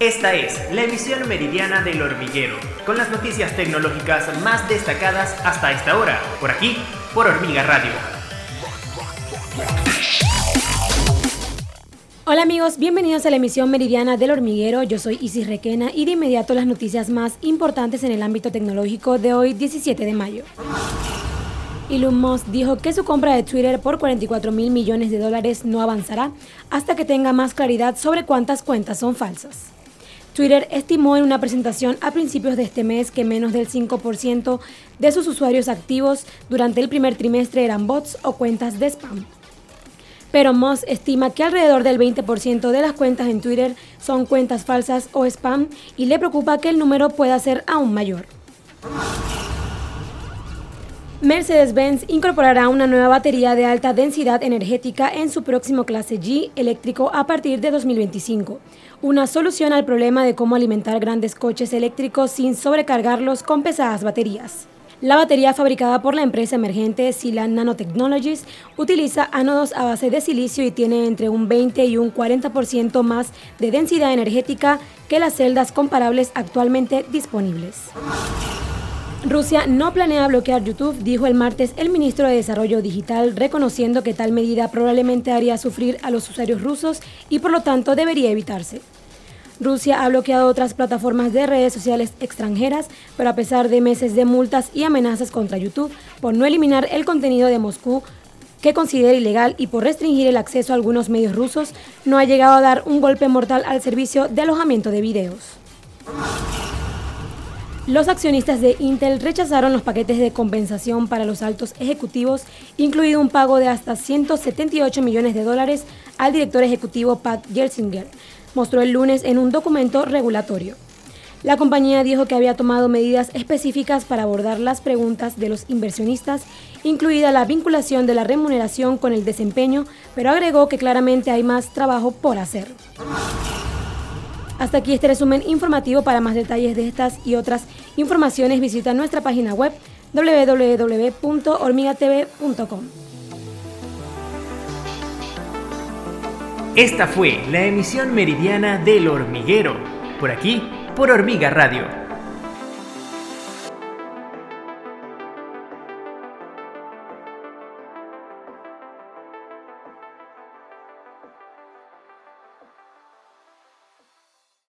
Esta es la emisión meridiana del hormiguero, con las noticias tecnológicas más destacadas hasta esta hora, por aquí, por Hormiga Radio. Hola amigos, bienvenidos a la emisión meridiana del hormiguero. Yo soy Isis Requena y de inmediato las noticias más importantes en el ámbito tecnológico de hoy, 17 de mayo. Elon Musk dijo que su compra de Twitter por 44 mil millones de dólares no avanzará hasta que tenga más claridad sobre cuántas cuentas son falsas. Twitter estimó en una presentación a principios de este mes que menos del 5% de sus usuarios activos durante el primer trimestre eran bots o cuentas de spam. Pero Musk estima que alrededor del 20% de las cuentas en Twitter son cuentas falsas o spam y le preocupa que el número pueda ser aún mayor. Mercedes-Benz incorporará una nueva batería de alta densidad energética en su próximo clase G eléctrico a partir de 2025, una solución al problema de cómo alimentar grandes coches eléctricos sin sobrecargarlos con pesadas baterías. La batería fabricada por la empresa emergente Silan Nanotechnologies utiliza ánodos a base de silicio y tiene entre un 20 y un 40% más de densidad energética que las celdas comparables actualmente disponibles. Rusia no planea bloquear YouTube, dijo el martes el ministro de Desarrollo Digital, reconociendo que tal medida probablemente haría sufrir a los usuarios rusos y por lo tanto debería evitarse. Rusia ha bloqueado otras plataformas de redes sociales extranjeras, pero a pesar de meses de multas y amenazas contra YouTube por no eliminar el contenido de Moscú que considera ilegal y por restringir el acceso a algunos medios rusos, no ha llegado a dar un golpe mortal al servicio de alojamiento de videos. Los accionistas de Intel rechazaron los paquetes de compensación para los altos ejecutivos, incluido un pago de hasta 178 millones de dólares al director ejecutivo Pat Gelsinger, mostró el lunes en un documento regulatorio. La compañía dijo que había tomado medidas específicas para abordar las preguntas de los inversionistas, incluida la vinculación de la remuneración con el desempeño, pero agregó que claramente hay más trabajo por hacer. Hasta aquí este resumen informativo. Para más detalles de estas y otras informaciones visita nuestra página web www.hormigatv.com. Esta fue la emisión meridiana del hormiguero, por aquí, por Hormiga Radio